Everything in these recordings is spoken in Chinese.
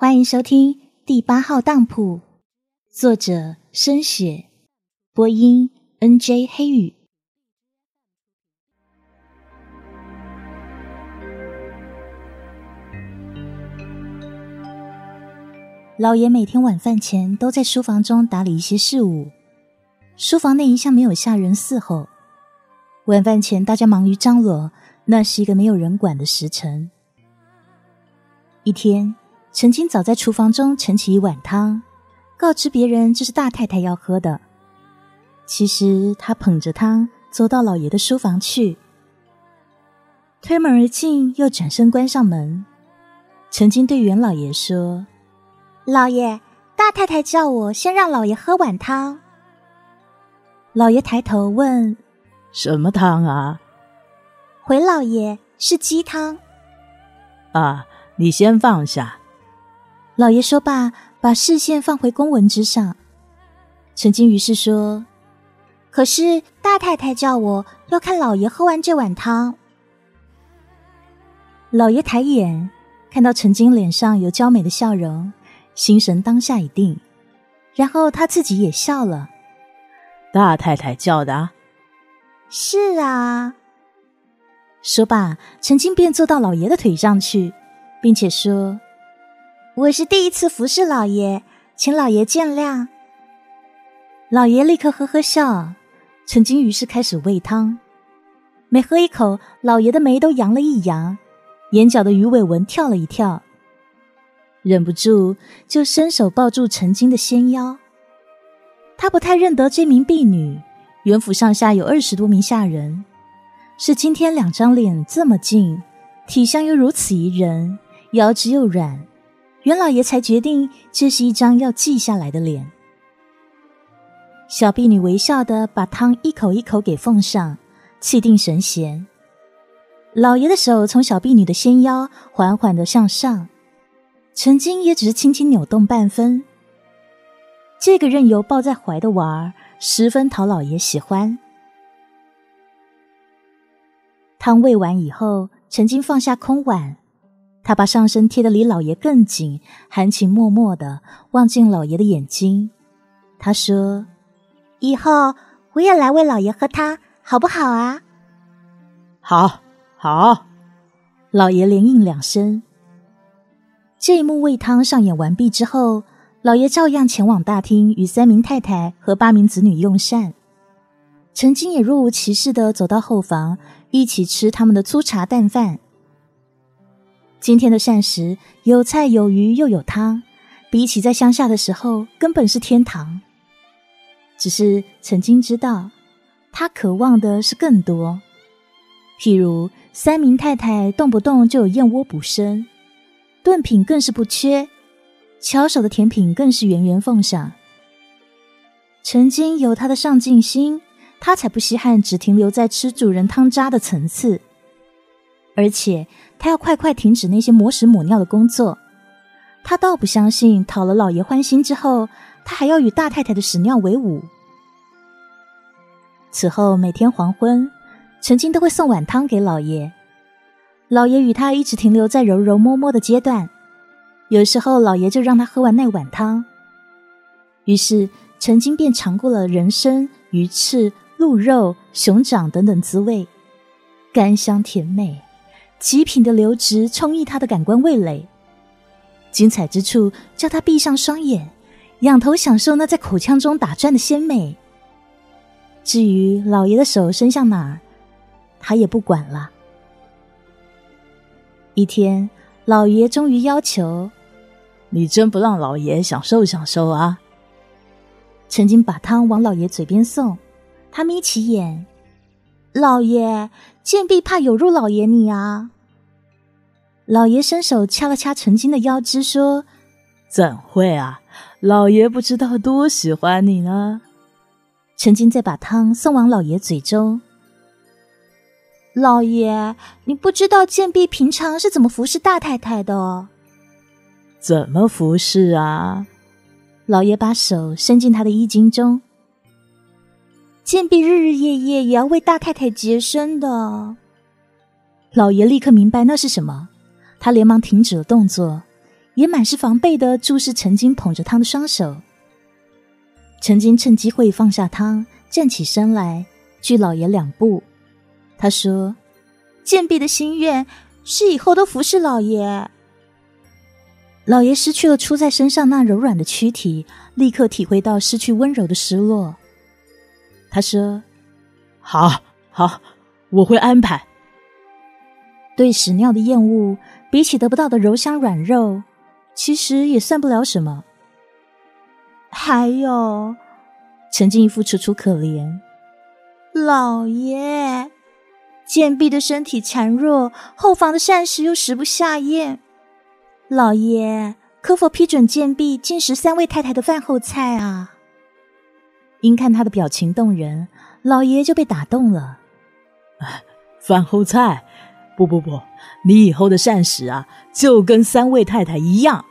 欢迎收听第八号当铺，作者深雪，播音 N.J. 黑雨。老爷每天晚饭前都在书房中打理一些事务，书房内一向没有下人伺候。晚饭前大家忙于张罗，那是一个没有人管的时辰。一天。陈金早在厨房中盛起一碗汤，告知别人这是大太太要喝的。其实他捧着汤走到老爷的书房去，推门而进，又转身关上门。陈金对袁老爷说：“老爷，大太太叫我先让老爷喝碗汤。”老爷抬头问：“什么汤啊？”回老爷：“是鸡汤。”啊，你先放下。老爷说罢，把视线放回公文之上。陈金于是说：“可是大太太叫我要看老爷喝完这碗汤。”老爷抬眼看到陈金脸上有娇美的笑容，心神当下一定，然后他自己也笑了。大太太叫的，是啊。说罢，陈金便坐到老爷的腿上去，并且说。我是第一次服侍老爷，请老爷见谅。老爷立刻呵呵笑。陈金于是开始喂汤，每喝一口，老爷的眉都扬了一扬，眼角的鱼尾纹跳了一跳，忍不住就伸手抱住陈金的纤腰。他不太认得这名婢女，元府上下有二十多名下人，是今天两张脸这么近，体香又如此宜人，腰直又软。袁老爷才决定，这是一张要记下来的脸。小婢女微笑的把汤一口一口给奉上，气定神闲。老爷的手从小婢女的纤腰缓缓的向上，曾经也只是轻轻扭动半分。这个任由抱在怀的娃儿，十分讨老爷喜欢。汤喂完以后，曾经放下空碗。他把上身贴得离老爷更紧，含情脉脉的望进老爷的眼睛。他说：“以后我也来为老爷喝汤，好不好啊？”“好，好。”老爷连应两声。这一幕喂汤上演完毕之后，老爷照样前往大厅与三名太太和八名子女用膳。陈金也若无其事的走到后房，一起吃他们的粗茶淡饭。今天的膳食有菜有鱼又有汤，比起在乡下的时候，根本是天堂。只是曾经知道，他渴望的是更多。譬如三名太太动不动就有燕窝补身，炖品更是不缺，巧手的甜品更是源源奉上。曾经有他的上进心，他才不稀罕只停留在吃主人汤渣的层次。而且他要快快停止那些磨屎抹尿的工作。他倒不相信讨了老爷欢心之后，他还要与大太太的屎尿为伍。此后每天黄昏，陈金都会送碗汤给老爷。老爷与他一直停留在揉揉摸摸的阶段，有时候老爷就让他喝完那碗汤。于是陈金便尝过了人参、鱼翅、鹿肉、熊掌等等滋味，甘香甜美。极品的流质充溢他的感官味蕾，精彩之处叫他闭上双眼，仰头享受那在口腔中打转的鲜美。至于老爷的手伸向哪儿，他也不管了。一天，老爷终于要求：“你真不让老爷享受享受啊？”曾经把汤往老爷嘴边送，他眯起眼。老爷，贱婢怕有辱老爷你啊！老爷伸手掐了掐陈金的腰肢，说：“怎会啊？老爷不知道多喜欢你呢。”陈金再把汤送往老爷嘴中。老爷，你不知道贱婢平常是怎么服侍大太太的哦？怎么服侍啊？老爷把手伸进他的衣襟中。贱婢日日夜夜也要为大太太洁身的。老爷立刻明白那是什么，他连忙停止了动作，也满是防备的注视陈金捧着汤的双手。陈金趁机会放下汤，站起身来，距老爷两步。他说：“贱婢的心愿是以后都服侍老爷。”老爷失去了出在身上那柔软的躯体，立刻体会到失去温柔的失落。他说：“好，好，我会安排。”对屎尿的厌恶，比起得不到的柔香软肉，其实也算不了什么。还有，陈静一副楚楚可怜。老爷，贱婢的身体孱弱，后房的膳食又食不下咽。老爷，可否批准贱婢进食三位太太的饭后菜啊？因看他的表情动人，老爷就被打动了。饭后菜？不不不，你以后的膳食啊，就跟三位太太一样，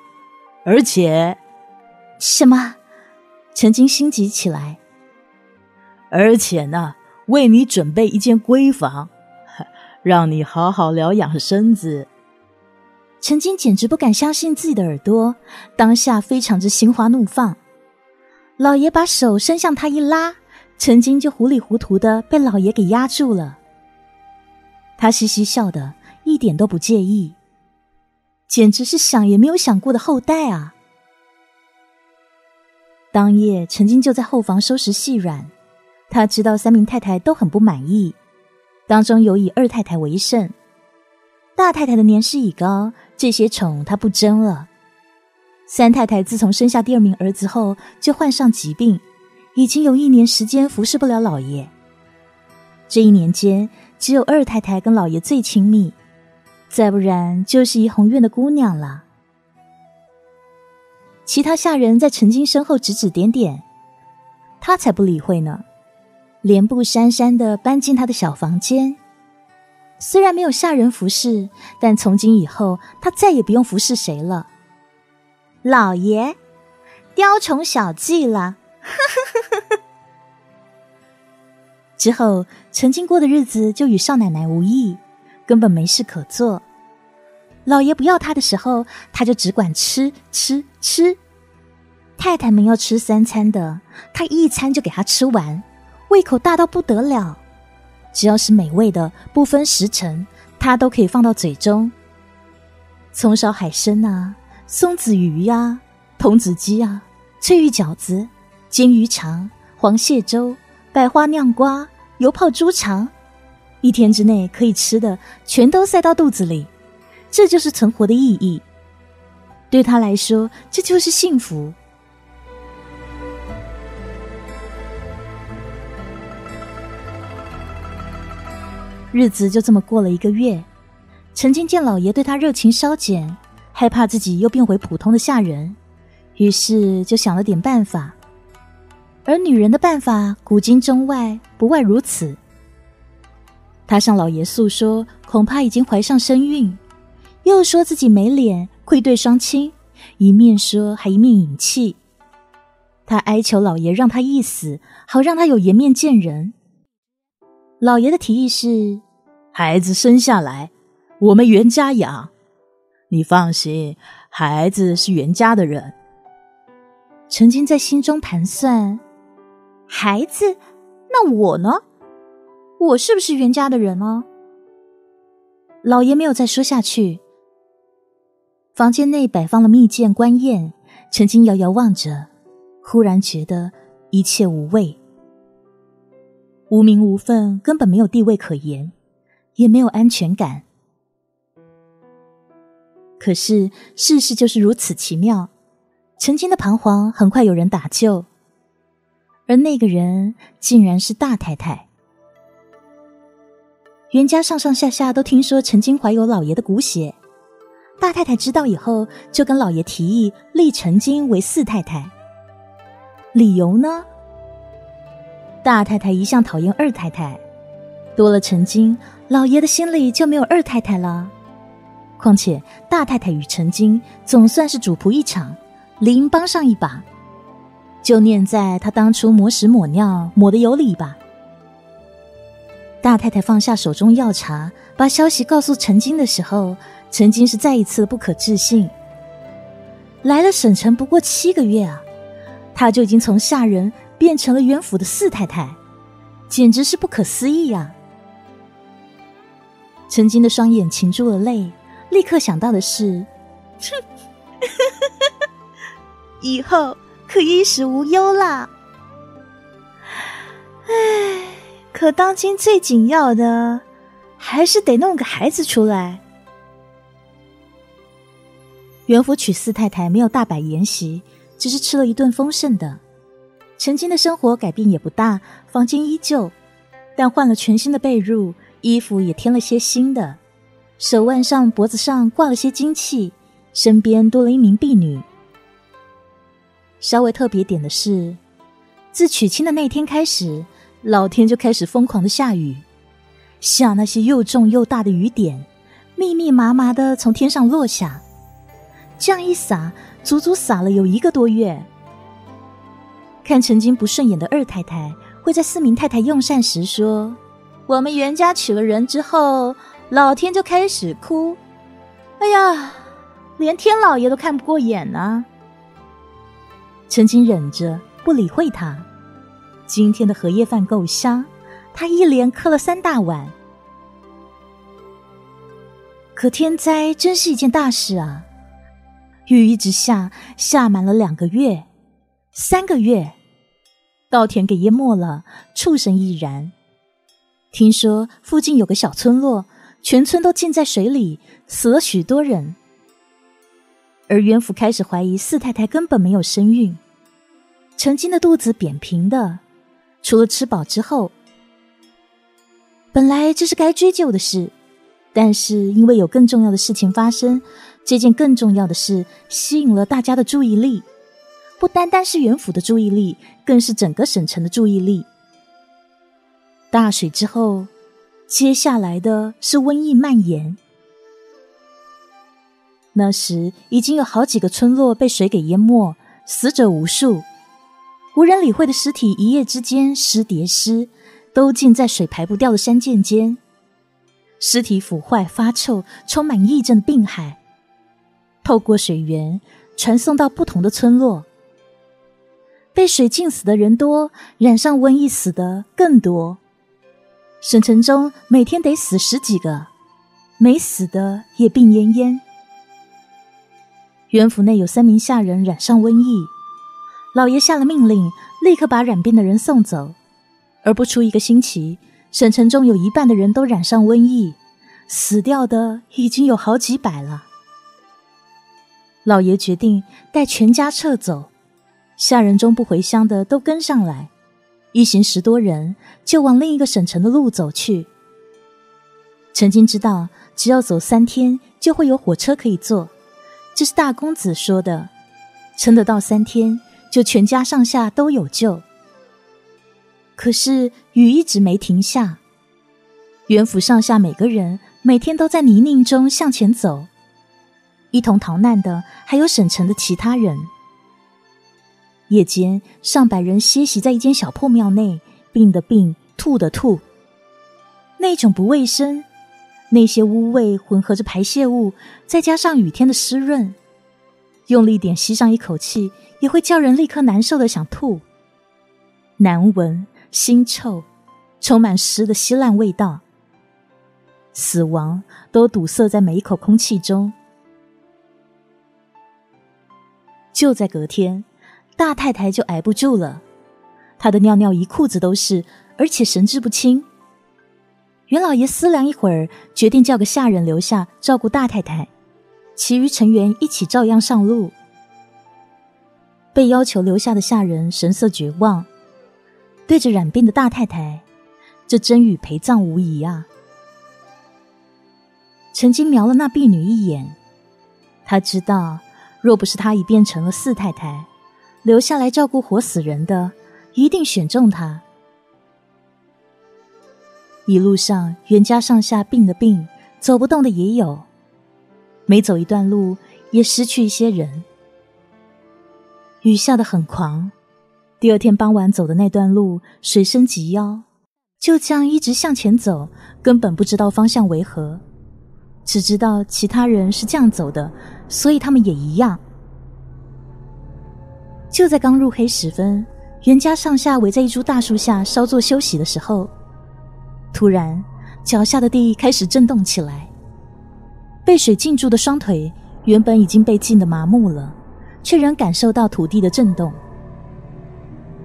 而且，什么？陈金心急起来，而且呢，为你准备一间闺房，让你好好疗养身子。陈金简直不敢相信自己的耳朵，当下非常之心花怒放。老爷把手伸向他一拉，陈金就糊里糊涂的被老爷给压住了。他嘻嘻笑的，一点都不介意，简直是想也没有想过的后代啊！当夜，陈金就在后房收拾细软。他知道三名太太都很不满意，当中有以二太太为甚。大太太的年事已高，这些宠她不争了。三太太自从生下第二名儿子后，就患上疾病，已经有一年时间服侍不了老爷。这一年间，只有二太太跟老爷最亲密，再不然就是怡红院的姑娘了。其他下人在陈金身后指指点点，他才不理会呢，连步姗姗的搬进他的小房间。虽然没有下人服侍，但从今以后他再也不用服侍谁了。老爷，雕虫小技了。之后，曾经过的日子就与少奶奶无异，根本没事可做。老爷不要他的时候，他就只管吃吃吃。太太们要吃三餐的，他一餐就给他吃完，胃口大到不得了。只要是美味的，不分时辰，他都可以放到嘴中。葱烧海参啊，松子鱼呀，童子鸡啊，翠玉饺子，金鱼肠，黄蟹粥，百花酿瓜，油泡猪肠，一天之内可以吃的，全都塞到肚子里。这就是存活的意义。对他来说，这就是幸福。日子就这么过了一个月。陈金见老爷对他热情稍减，害怕自己又变回普通的下人，于是就想了点办法。而女人的办法，古今中外不外如此。他向老爷诉说，恐怕已经怀上身孕。又说自己没脸，愧对双亲，一面说还一面引气。他哀求老爷让他一死，好让他有颜面见人。老爷的提议是：孩子生下来，我们袁家养。你放心，孩子是袁家的人。陈金在心中盘算：孩子，那我呢？我是不是袁家的人呢？老爷没有再说下去。房间内摆放了蜜饯、官宴，陈金遥遥望着，忽然觉得一切无味，无名无分，根本没有地位可言，也没有安全感。可是世事就是如此奇妙，陈金的彷徨很快有人打救，而那个人竟然是大太太。袁家上上下下都听说陈金怀有老爷的骨血。大太太知道以后，就跟老爷提议立陈金为四太太。理由呢？大太太一向讨厌二太太，多了陈金，老爷的心里就没有二太太了。况且大太太与陈金总算是主仆一场，理应帮上一把。就念在他当初抹屎抹尿抹的有理吧。大太太放下手中药茶，把消息告诉陈金的时候。陈金是再一次不可置信，来了省城不过七个月啊，他就已经从下人变成了元府的四太太，简直是不可思议呀！陈金的双眼噙住了泪，立刻想到的是：哼，以后可衣食无忧啦。唉，可当今最紧要的，还是得弄个孩子出来。元府娶四太太没有大摆筵席，只是吃了一顿丰盛的。曾经的生活改变也不大，房间依旧，但换了全新的被褥。衣服也添了些新的，手腕上、脖子上挂了些金器，身边多了一名婢女。稍微特别点的是，自娶亲的那天开始，老天就开始疯狂的下雨，下那些又重又大的雨点，密密麻麻的从天上落下，这样一洒，足足洒了有一个多月。看曾经不顺眼的二太太，会在四名太太用膳时说。我们袁家娶了人之后，老天就开始哭。哎呀，连天老爷都看不过眼呢。陈金忍着不理会他。今天的荷叶饭够香，他一连磕了三大碗。可天灾真是一件大事啊！雨一直下，下满了两个月、三个月，稻田给淹没了，畜生亦然。听说附近有个小村落，全村都浸在水里，死了许多人。而袁府开始怀疑四太太根本没有身孕，曾经的肚子扁平的，除了吃饱之后，本来这是该追究的事，但是因为有更重要的事情发生，这件更重要的事吸引了大家的注意力，不单单是袁府的注意力，更是整个省城的注意力。大水之后，接下来的是瘟疫蔓延。那时已经有好几个村落被水给淹没，死者无数，无人理会的尸体一夜之间尸叠尸，都浸在水排不掉的山涧间。尸体腐坏发臭，充满疫症的病害，透过水源传送到不同的村落。被水浸死的人多，染上瘟疫死的更多。省城中每天得死十几个，没死的也病恹恹。元府内有三名下人染上瘟疫，老爷下了命令，立刻把染病的人送走。而不出一个星期，省城中有一半的人都染上瘟疫，死掉的已经有好几百了。老爷决定带全家撤走，下人中不回乡的都跟上来。一行十多人就往另一个省城的路走去。陈金知道，只要走三天就会有火车可以坐，这是大公子说的。撑得到三天，就全家上下都有救。可是雨一直没停下，元府上下每个人每天都在泥泞中向前走，一同逃难的还有省城的其他人。夜间，上百人歇息在一间小破庙内，病的病，吐的吐。那种不卫生，那些污味混合着排泄物，再加上雨天的湿润，用力点吸上一口气，也会叫人立刻难受的想吐。难闻、腥臭，充满湿的稀烂味道，死亡都堵塞在每一口空气中。就在隔天。大太太就挨不住了，她的尿尿一裤子都是，而且神志不清。袁老爷思量一会儿，决定叫个下人留下照顾大太太，其余成员一起照样上路。被要求留下的下人神色绝望，对着染病的大太太，这真与陪葬无疑啊！陈金瞄了那婢女一眼，他知道，若不是他已变成了四太太。留下来照顾活死人的，一定选中他。一路上，袁家上下病的病，走不动的也有，每走一段路，也失去一些人。雨下的很狂，第二天傍晚走的那段路，水深及腰，就这样一直向前走，根本不知道方向为何，只知道其他人是这样走的，所以他们也一样。就在刚入黑时分，袁家上下围在一株大树下稍作休息的时候，突然脚下的地开始震动起来。被水浸住的双腿原本已经被浸得麻木了，却仍感受到土地的震动。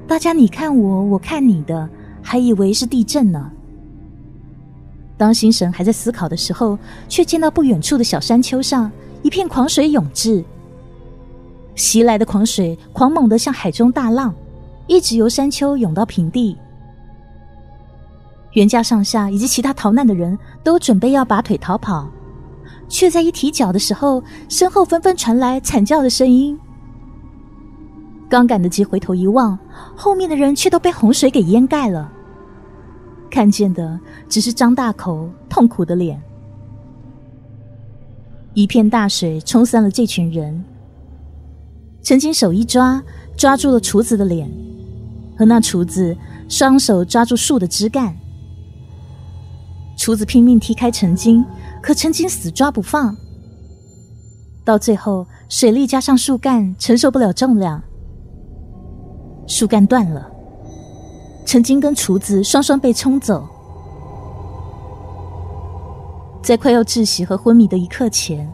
大家你看我，我看你的，还以为是地震呢。当心神还在思考的时候，却见到不远处的小山丘上一片狂水涌至。袭来的狂水狂猛的像海中大浪，一直由山丘涌到平地。袁家上下以及其他逃难的人都准备要拔腿逃跑，却在一提脚的时候，身后纷纷传来惨叫的声音。刚赶得及回头一望，后面的人却都被洪水给淹盖了。看见的只是张大口痛苦的脸。一片大水冲散了这群人。陈金手一抓，抓住了厨子的脸，和那厨子双手抓住树的枝干。厨子拼命踢开陈金，可陈金死抓不放。到最后，水力加上树干承受不了重量，树干断了。陈金跟厨子双双被冲走，在快要窒息和昏迷的一刻前，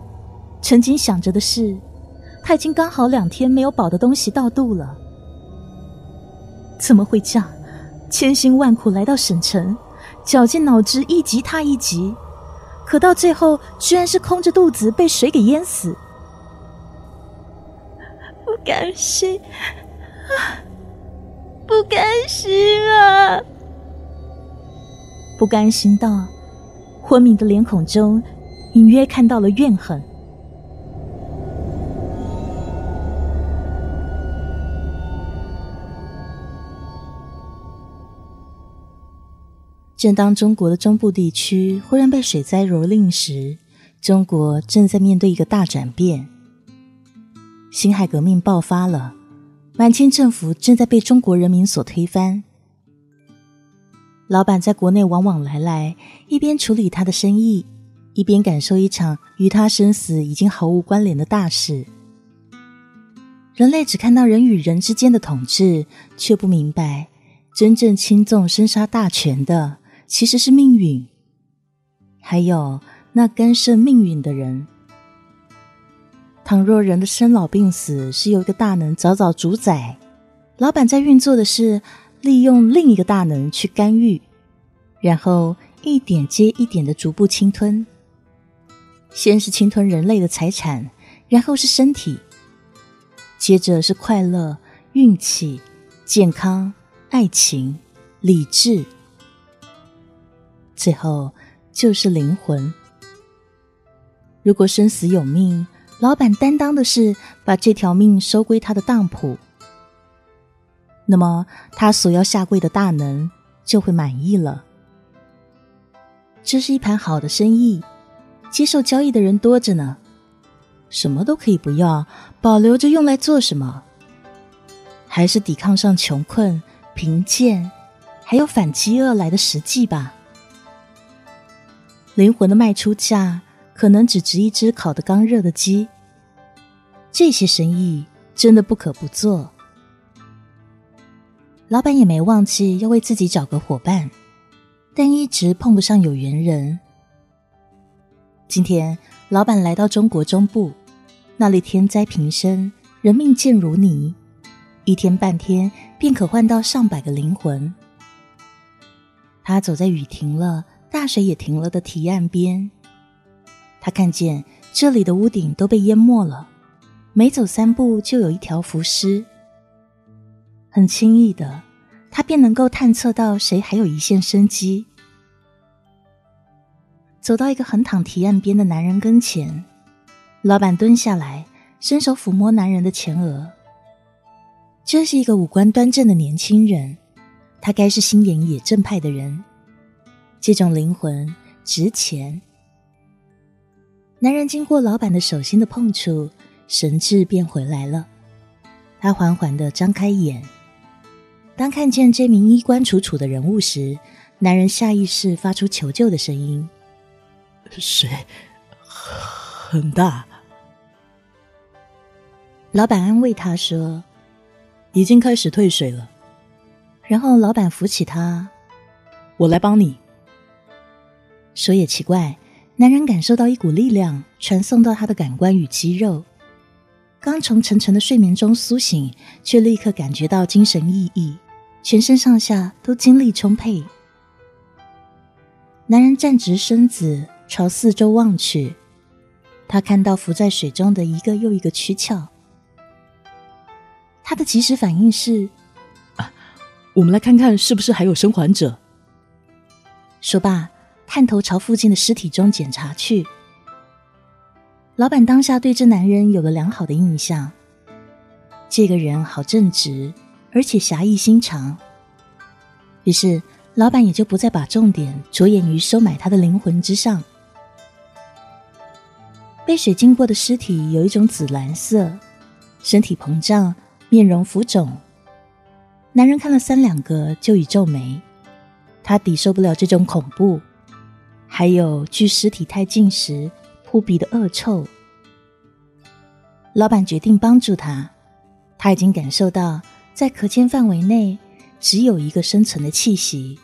陈金想着的是，他已经刚好两天没有饱的东西到肚了。怎么会这样？千辛万苦来到省城，绞尽脑汁一级踏一级，可到最后居然是空着肚子被水给淹死，不甘心啊！不甘心啊！不甘心到昏迷的脸孔中，隐约看到了怨恨。正当中国的中部地区忽然被水灾蹂躏时，中国正在面对一个大转变，辛亥革命爆发了。满清政府正在被中国人民所推翻。老板在国内往往来来，一边处理他的生意，一边感受一场与他生死已经毫无关联的大事。人类只看到人与人之间的统治，却不明白真正轻纵生杀大权的其实是命运，还有那干涉命运的人。倘若人的生老病死是由一个大能早早主宰，老板在运作的是利用另一个大能去干预，然后一点接一点的逐步侵吞。先是侵吞人类的财产，然后是身体，接着是快乐、运气、健康、爱情、理智，最后就是灵魂。如果生死有命。老板担当的是把这条命收归他的当铺，那么他所要下跪的大能就会满意了。这是一盘好的生意，接受交易的人多着呢。什么都可以不要，保留着用来做什么？还是抵抗上穷困、贫贱，还有反饥饿来的实际吧。灵魂的卖出价。可能只值一只烤得刚热的鸡。这些生意真的不可不做。老板也没忘记要为自己找个伙伴，但一直碰不上有缘人。今天，老板来到中国中部，那里天灾频生，人命贱如泥，一天半天便可换到上百个灵魂。他走在雨停了、大水也停了的堤岸边。他看见这里的屋顶都被淹没了，每走三步就有一条浮尸。很轻易的，他便能够探测到谁还有一线生机。走到一个横躺堤岸边的男人跟前，老板蹲下来，伸手抚摸男人的前额。这是一个五官端正的年轻人，他该是心眼也正派的人。这种灵魂值钱。男人经过老板的手心的碰触，神智便回来了。他缓缓的张开眼，当看见这名衣冠楚楚的人物时，男人下意识发出求救的声音：“水很大。”老板安慰他说：“已经开始退水了。然后老板扶起他，我来帮你。说也奇怪，男人感受到一股力量传送到他的感官与肌肉，刚从沉沉的睡眠中苏醒，却立刻感觉到精神奕奕，全身上下都精力充沛。男人站直身子，朝四周望去，他看到浮在水中的一个又一个躯壳。他的及时反应是：“啊，我们来看看是不是还有生还者。”说罢，探头朝附近的尸体中检查去。老板当下对这男人有了良好的印象，这个人好正直，而且侠义心肠。于是。老板也就不再把重点着眼于收买他的灵魂之上。被水浸过的尸体有一种紫蓝色，身体膨胀，面容浮肿。男人看了三两个，就已皱眉，他抵受不了这种恐怖，还有距尸体太近时扑鼻的恶臭。老板决定帮助他，他已经感受到在可见范围内。只有一个生存的气息。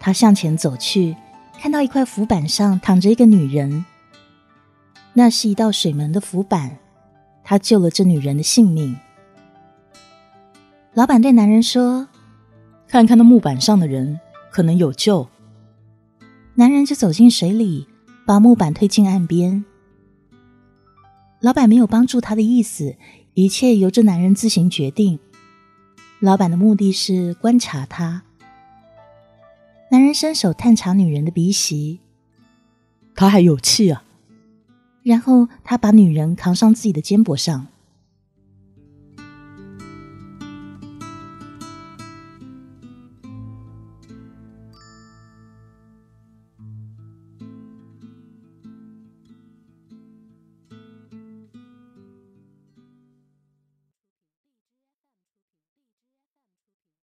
他向前走去，看到一块浮板上躺着一个女人。那是一道水门的浮板，他救了这女人的性命。老板对男人说：“看看那木板上的人，可能有救。”男人就走进水里，把木板推进岸边。老板没有帮助他的意思，一切由这男人自行决定。老板的目的是观察他。男人伸手探查女人的鼻息，他还有气啊。然后他把女人扛上自己的肩膊上。